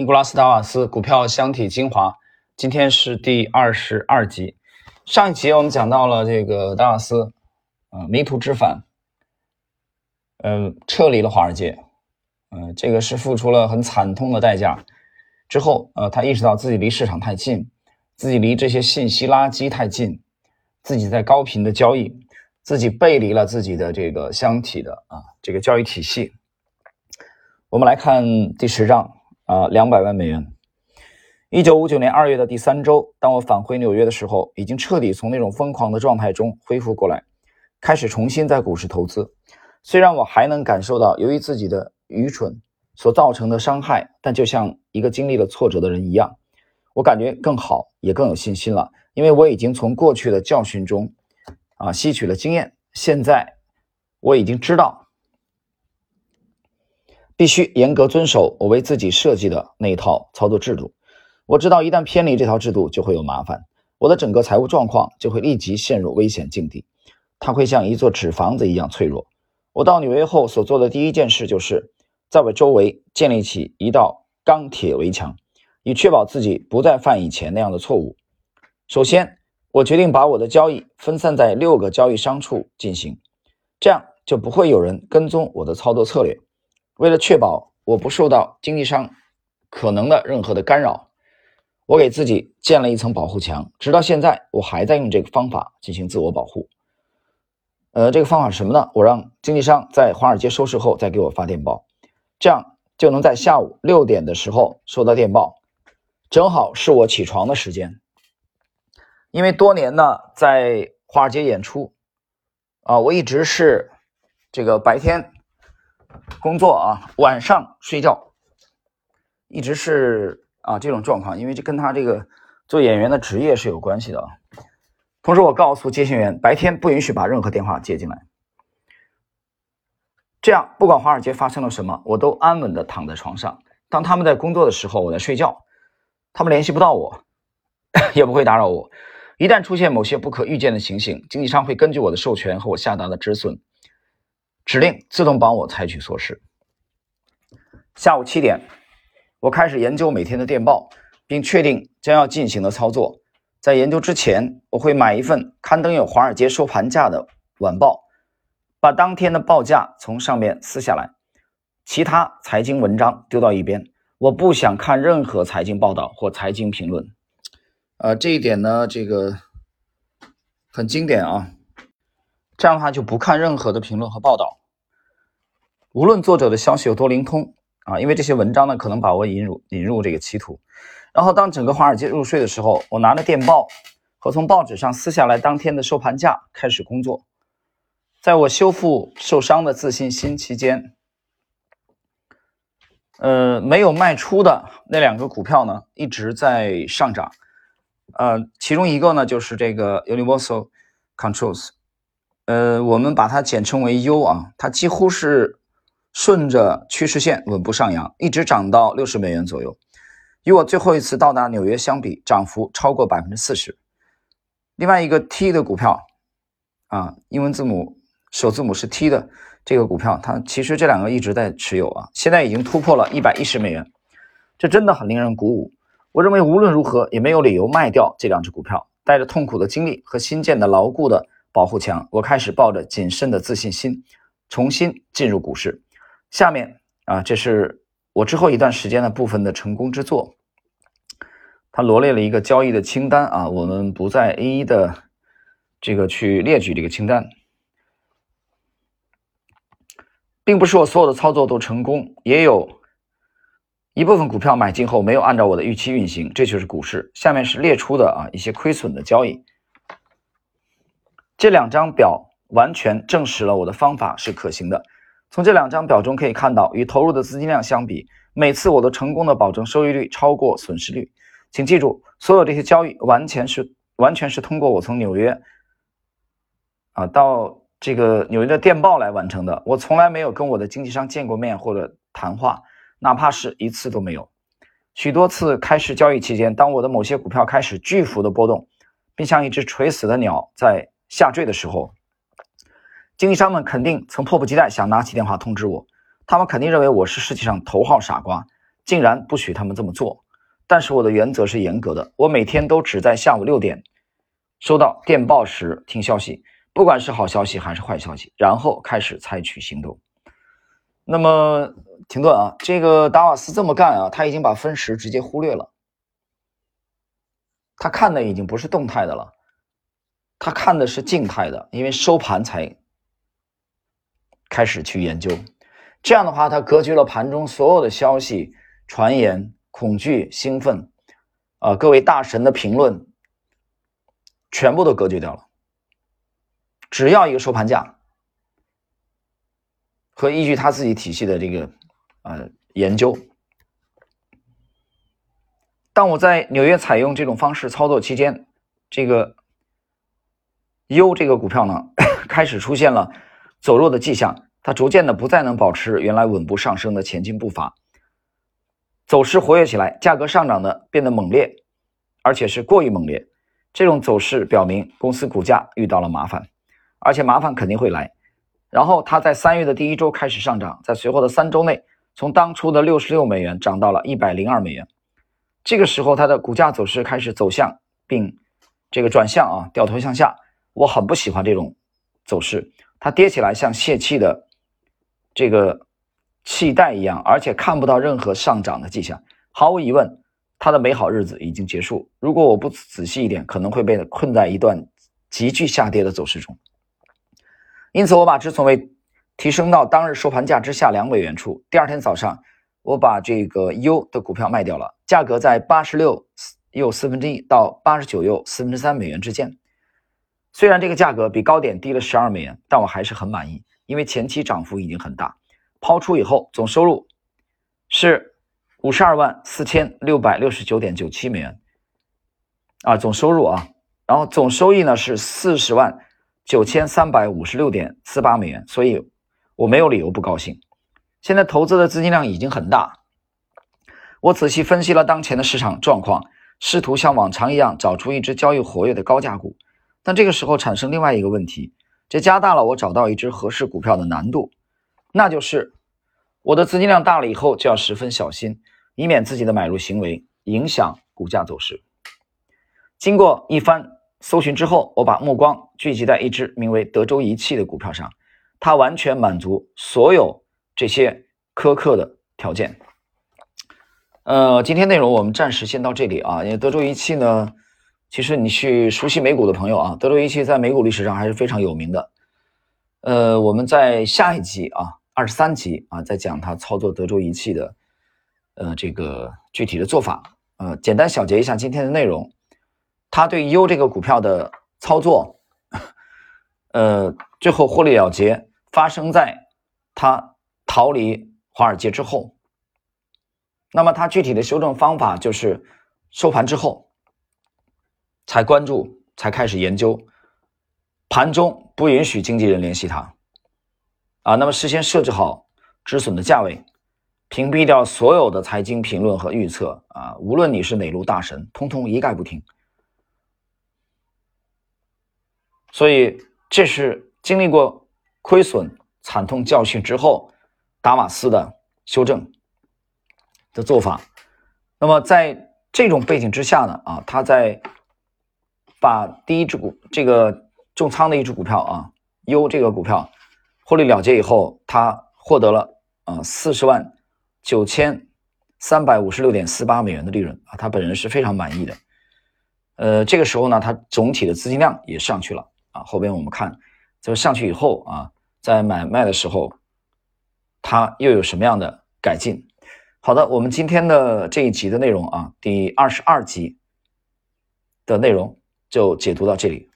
尼古拉斯·达瓦斯股票箱体精华，今天是第二十二集。上一集我们讲到了这个达瓦斯，呃，迷途知返，呃，撤离了华尔街，呃，这个是付出了很惨痛的代价。之后，呃，他意识到自己离市场太近，自己离这些信息垃圾太近，自己在高频的交易，自己背离了自己的这个箱体的啊这个交易体系。我们来看第十章。啊，两百万美元。一九五九年二月的第三周，当我返回纽约的时候，已经彻底从那种疯狂的状态中恢复过来，开始重新在股市投资。虽然我还能感受到由于自己的愚蠢所造成的伤害，但就像一个经历了挫折的人一样，我感觉更好，也更有信心了，因为我已经从过去的教训中啊吸取了经验。现在我已经知道。必须严格遵守我为自己设计的那一套操作制度。我知道，一旦偏离这套制度，就会有麻烦，我的整个财务状况就会立即陷入危险境地。它会像一座纸房子一样脆弱。我到纽约后所做的第一件事，就是在我周围建立起一道钢铁围墙，以确保自己不再犯以前那样的错误。首先，我决定把我的交易分散在六个交易商处进行，这样就不会有人跟踪我的操作策略。为了确保我不受到经济上可能的任何的干扰，我给自己建了一层保护墙。直到现在，我还在用这个方法进行自我保护。呃，这个方法是什么呢？我让经纪商在华尔街收市后再给我发电报，这样就能在下午六点的时候收到电报，正好是我起床的时间。因为多年呢在华尔街演出，啊，我一直是这个白天。工作啊，晚上睡觉，一直是啊这种状况，因为这跟他这个做演员的职业是有关系的啊。同时，我告诉接线员，白天不允许把任何电话接进来，这样不管华尔街发生了什么，我都安稳的躺在床上。当他们在工作的时候，我在睡觉，他们联系不到我，也不会打扰我。一旦出现某些不可预见的情形，经纪商会根据我的授权和我下达的止损。指令自动帮我采取措施。下午七点，我开始研究每天的电报，并确定将要进行的操作。在研究之前，我会买一份刊登有华尔街收盘价的晚报，把当天的报价从上面撕下来，其他财经文章丢到一边。我不想看任何财经报道或财经评论。呃，这一点呢，这个很经典啊。这样的话就不看任何的评论和报道。无论作者的消息有多灵通啊，因为这些文章呢可能把我引入引入这个歧途。然后当整个华尔街入睡的时候，我拿着电报和从报纸上撕下来当天的收盘价开始工作。在我修复受伤的自信心期间，呃，没有卖出的那两个股票呢一直在上涨。呃，其中一个呢就是这个 Universal Controls，呃，我们把它简称为 U 啊，它几乎是。顺着趋势线稳步上扬，一直涨到六十美元左右。与我最后一次到达纽约相比，涨幅超过百分之四十。另外一个 T 的股票，啊，英文字母首字母是 T 的这个股票，它其实这两个一直在持有啊，现在已经突破了一百一十美元，这真的很令人鼓舞。我认为无论如何也没有理由卖掉这两只股票。带着痛苦的经历和新建的牢固的保护墙，我开始抱着谨慎的自信心重新进入股市。下面啊，这是我之后一段时间的部分的成功之作。他罗列了一个交易的清单啊，我们不再一一的这个去列举这个清单，并不是我所有的操作都成功，也有一部分股票买进后没有按照我的预期运行，这就是股市。下面是列出的啊一些亏损的交易。这两张表完全证实了我的方法是可行的。从这两张表中可以看到，与投入的资金量相比，每次我都成功的保证收益率超过损失率。请记住，所有这些交易完全是完全是通过我从纽约啊到这个纽约的电报来完成的。我从来没有跟我的经纪商见过面或者谈话，哪怕是一次都没有。许多次开始交易期间，当我的某些股票开始巨幅的波动，并像一只垂死的鸟在下坠的时候。经纪商们肯定曾迫不及待想拿起电话通知我，他们肯定认为我是世界上头号傻瓜，竟然不许他们这么做。但是我的原则是严格的，我每天都只在下午六点收到电报时听消息，不管是好消息还是坏消息，然后开始采取行动。那么停顿啊，这个达瓦斯这么干啊，他已经把分时直接忽略了，他看的已经不是动态的了，他看的是静态的，因为收盘才开始去研究。这样的话，他隔绝了盘中所有的消息、传言、恐惧、兴奋，啊，各位大神的评论，全部都隔绝掉了。只要一个收盘价和依据他自己体系的这个呃研究。当我在纽约采用这种方式操作期间，这个 U 这个股票呢，开始出现了走弱的迹象。它逐渐的不再能保持原来稳步上升的前进步伐，走势活跃起来，价格上涨的变得猛烈，而且是过于猛烈。这种走势表明公司股价遇到了麻烦，而且麻烦肯定会来。然后它在三月的第一周开始上涨，在随后的三周内，从当初的六十六美元涨到了一百零二美元。这个时候，它的股价走势开始走向并这个转向啊，掉头向下。我很不喜欢这种走势，它跌起来像泄气的。这个气袋一样，而且看不到任何上涨的迹象。毫无疑问，它的美好日子已经结束。如果我不仔细一点，可能会被困在一段急剧下跌的走势中。因此，我把止损位提升到当日收盘价之下两美元处。第二天早上，我把这个 U 的股票卖掉了，价格在八十六又四分之一到八十九又四分之三美元之间。虽然这个价格比高点低了十二美元，但我还是很满意。因为前期涨幅已经很大，抛出以后总收入是五十二万四千六百六十九点九七美元啊，总收入啊，然后总收益呢是四十万九千三百五十六点四八美元，所以我没有理由不高兴。现在投资的资金量已经很大，我仔细分析了当前的市场状况，试图像往常一样找出一只交易活跃的高价股，但这个时候产生另外一个问题。这加大了我找到一只合适股票的难度，那就是我的资金量大了以后就要十分小心，以免自己的买入行为影响股价走势。经过一番搜寻之后，我把目光聚集在一只名为德州仪器的股票上，它完全满足所有这些苛刻的条件。呃，今天内容我们暂时先到这里啊，因为德州仪器呢。其实你去熟悉美股的朋友啊，德州仪器在美股历史上还是非常有名的。呃，我们在下一集啊，二十三集啊，再讲他操作德州仪器的呃这个具体的做法。呃，简单小结一下今天的内容，他对 U 这个股票的操作，呃，最后获利了结发生在他逃离华尔街之后。那么他具体的修正方法就是收盘之后。才关注，才开始研究。盘中不允许经纪人联系他，啊，那么事先设置好止损的价位，屏蔽掉所有的财经评论和预测，啊，无论你是哪路大神，通通一概不听。所以这是经历过亏损惨痛教训之后，达瓦斯的修正的做法。那么在这种背景之下呢，啊，他在。把第一只股这个重仓的一只股票啊，U 这个股票获利了结以后，他获得了啊四十万九千三百五十六点四八美元的利润啊，他本人是非常满意的。呃，这个时候呢，他总体的资金量也上去了啊。后边我们看，这上去以后啊，在买卖的时候，他又有什么样的改进？好的，我们今天的这一集的内容啊，第二十二集的内容。就解读到这里。